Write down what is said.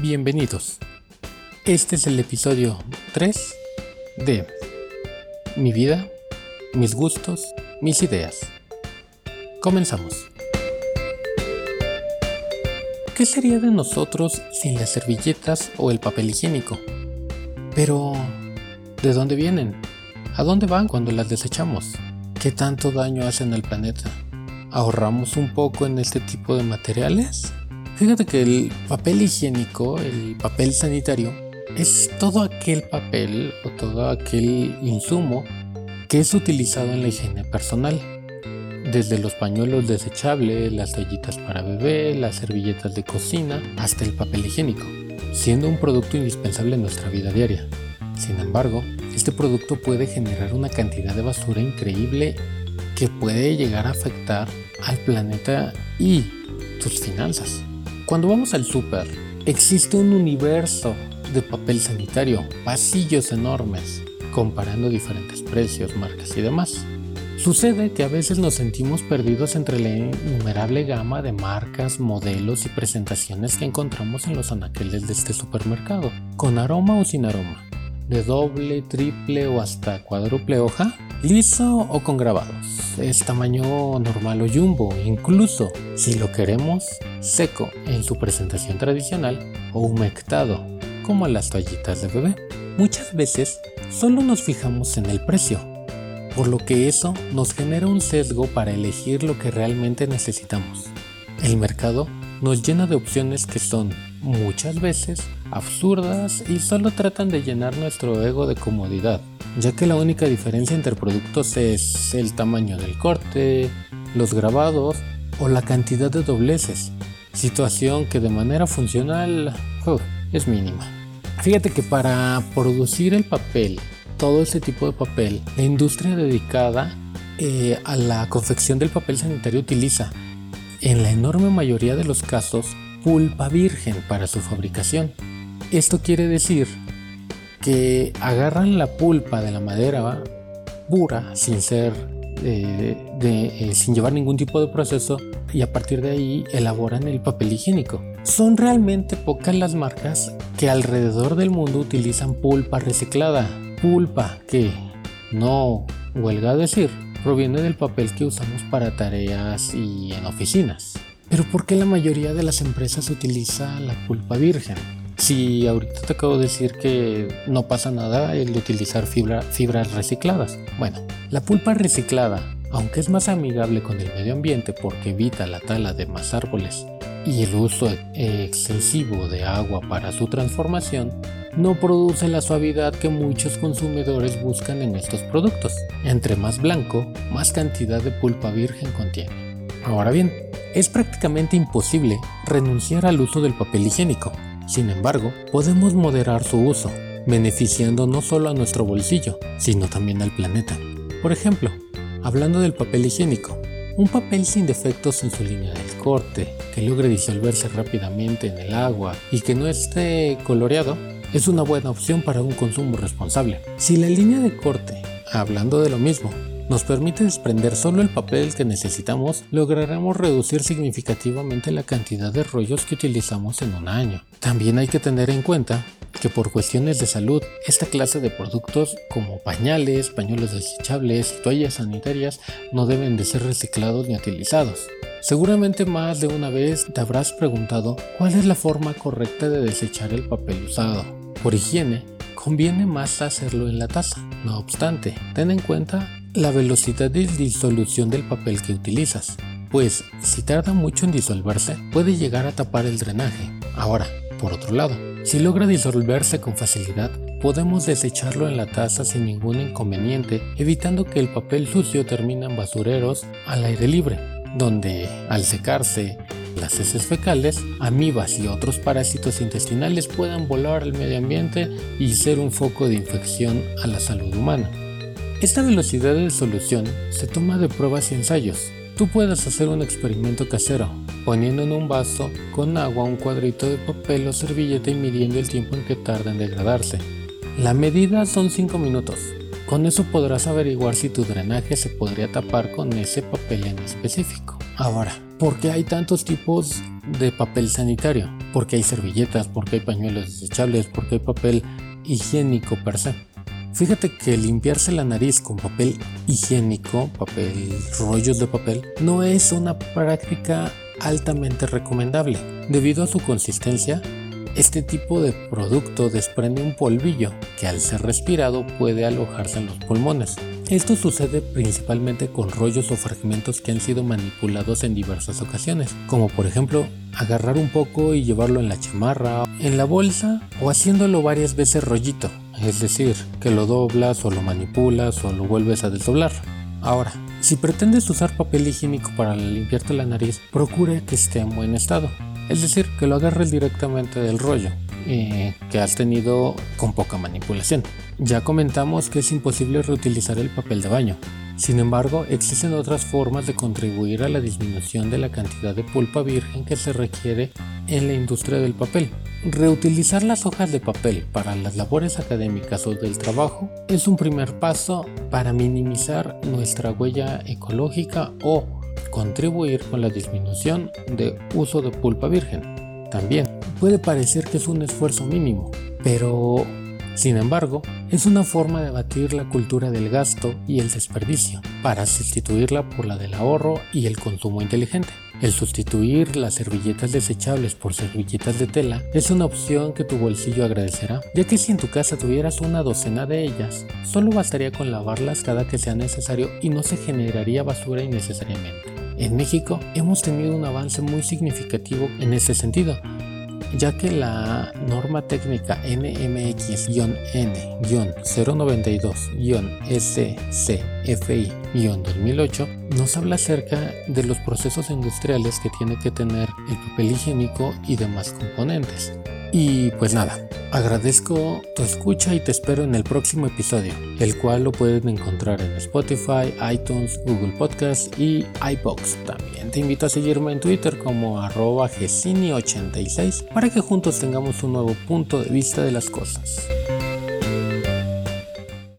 Bienvenidos. Este es el episodio 3 de Mi vida, mis gustos, mis ideas. Comenzamos. ¿Qué sería de nosotros sin las servilletas o el papel higiénico? Pero, ¿de dónde vienen? ¿A dónde van cuando las desechamos? ¿Qué tanto daño hacen al planeta? ¿Ahorramos un poco en este tipo de materiales? Fíjate que el papel higiénico, el papel sanitario, es todo aquel papel o todo aquel insumo que es utilizado en la higiene personal. Desde los pañuelos desechables, las toallitas para bebé, las servilletas de cocina, hasta el papel higiénico, siendo un producto indispensable en nuestra vida diaria. Sin embargo, este producto puede generar una cantidad de basura increíble que puede llegar a afectar al planeta y tus finanzas. Cuando vamos al súper, existe un universo de papel sanitario, pasillos enormes, comparando diferentes precios, marcas y demás. Sucede que a veces nos sentimos perdidos entre la innumerable gama de marcas, modelos y presentaciones que encontramos en los anaqueles de este supermercado, con aroma o sin aroma, de doble, triple o hasta cuádruple hoja, liso o con grabados es tamaño normal o jumbo, incluso si lo queremos seco en su presentación tradicional o humectado, como las toallitas de bebé. Muchas veces solo nos fijamos en el precio, por lo que eso nos genera un sesgo para elegir lo que realmente necesitamos. El mercado nos llena de opciones que son muchas veces absurdas y solo tratan de llenar nuestro ego de comodidad ya que la única diferencia entre productos es el tamaño del corte, los grabados o la cantidad de dobleces, situación que de manera funcional es mínima. Fíjate que para producir el papel, todo ese tipo de papel, la industria dedicada eh, a la confección del papel sanitario utiliza, en la enorme mayoría de los casos, pulpa virgen para su fabricación. Esto quiere decir que agarran la pulpa de la madera pura sin ser eh, eh, sin llevar ningún tipo de proceso y a partir de ahí elaboran el papel higiénico. Son realmente pocas las marcas que alrededor del mundo utilizan pulpa reciclada. Pulpa que, no huelga a decir, proviene del papel que usamos para tareas y en oficinas. Pero ¿por qué la mayoría de las empresas utiliza la pulpa virgen? Si ahorita te acabo de decir que no pasa nada el utilizar fibras recicladas. Bueno, la pulpa reciclada, aunque es más amigable con el medio ambiente porque evita la tala de más árboles y el uso excesivo de agua para su transformación, no produce la suavidad que muchos consumidores buscan en estos productos. Entre más blanco, más cantidad de pulpa virgen contiene. Ahora bien, es prácticamente imposible renunciar al uso del papel higiénico, sin embargo, podemos moderar su uso, beneficiando no solo a nuestro bolsillo, sino también al planeta. Por ejemplo, hablando del papel higiénico, un papel sin defectos en su línea del corte, que logre disolverse rápidamente en el agua y que no esté coloreado, es una buena opción para un consumo responsable. Si la línea de corte, hablando de lo mismo, nos permite desprender solo el papel que necesitamos, lograremos reducir significativamente la cantidad de rollos que utilizamos en un año. También hay que tener en cuenta que por cuestiones de salud, esta clase de productos como pañales, pañuelos desechables y toallas sanitarias no deben de ser reciclados ni utilizados. Seguramente más de una vez te habrás preguntado cuál es la forma correcta de desechar el papel usado. Por higiene, conviene más hacerlo en la taza. No obstante, ten en cuenta la velocidad de disolución del papel que utilizas, pues si tarda mucho en disolverse puede llegar a tapar el drenaje. Ahora, por otro lado, si logra disolverse con facilidad, podemos desecharlo en la taza sin ningún inconveniente, evitando que el papel sucio termine en basureros al aire libre, donde, al secarse, las heces fecales, amibas y otros parásitos intestinales puedan volar al medio ambiente y ser un foco de infección a la salud humana. Esta velocidad de solución se toma de pruebas y ensayos. Tú puedes hacer un experimento casero, poniendo en un vaso con agua un cuadrito de papel o servilleta y midiendo el tiempo en que tarda en degradarse. La medida son 5 minutos. Con eso podrás averiguar si tu drenaje se podría tapar con ese papel en específico. Ahora, ¿por qué hay tantos tipos de papel sanitario? porque hay servilletas, porque hay pañuelos desechables, porque hay papel higiénico per se. Fíjate que limpiarse la nariz con papel higiénico, papel, rollos de papel, no es una práctica altamente recomendable. Debido a su consistencia, este tipo de producto desprende un polvillo que al ser respirado puede alojarse en los pulmones. Esto sucede principalmente con rollos o fragmentos que han sido manipulados en diversas ocasiones, como por ejemplo agarrar un poco y llevarlo en la chamarra, en la bolsa o haciéndolo varias veces rollito, es decir, que lo doblas o lo manipulas o lo vuelves a desdoblar. Ahora, si pretendes usar papel higiénico para limpiarte la nariz, procure que esté en buen estado. Es decir, que lo agarres directamente del rollo eh, que has tenido con poca manipulación. Ya comentamos que es imposible reutilizar el papel de baño. Sin embargo, existen otras formas de contribuir a la disminución de la cantidad de pulpa virgen que se requiere en la industria del papel. Reutilizar las hojas de papel para las labores académicas o del trabajo es un primer paso para minimizar nuestra huella ecológica o contribuir con la disminución de uso de pulpa virgen. También puede parecer que es un esfuerzo mínimo, pero sin embargo, es una forma de batir la cultura del gasto y el desperdicio para sustituirla por la del ahorro y el consumo inteligente. El sustituir las servilletas desechables por servilletas de tela es una opción que tu bolsillo agradecerá, ya que si en tu casa tuvieras una docena de ellas, solo bastaría con lavarlas cada que sea necesario y no se generaría basura innecesariamente. En México hemos tenido un avance muy significativo en ese sentido, ya que la norma técnica NMX-N-092-SCCFI-2008 nos habla acerca de los procesos industriales que tiene que tener el papel higiénico y demás componentes. Y pues nada, agradezco tu escucha y te espero en el próximo episodio, el cual lo pueden encontrar en Spotify, iTunes, Google Podcast y iBox. También te invito a seguirme en Twitter como arroba gesini86 para que juntos tengamos un nuevo punto de vista de las cosas.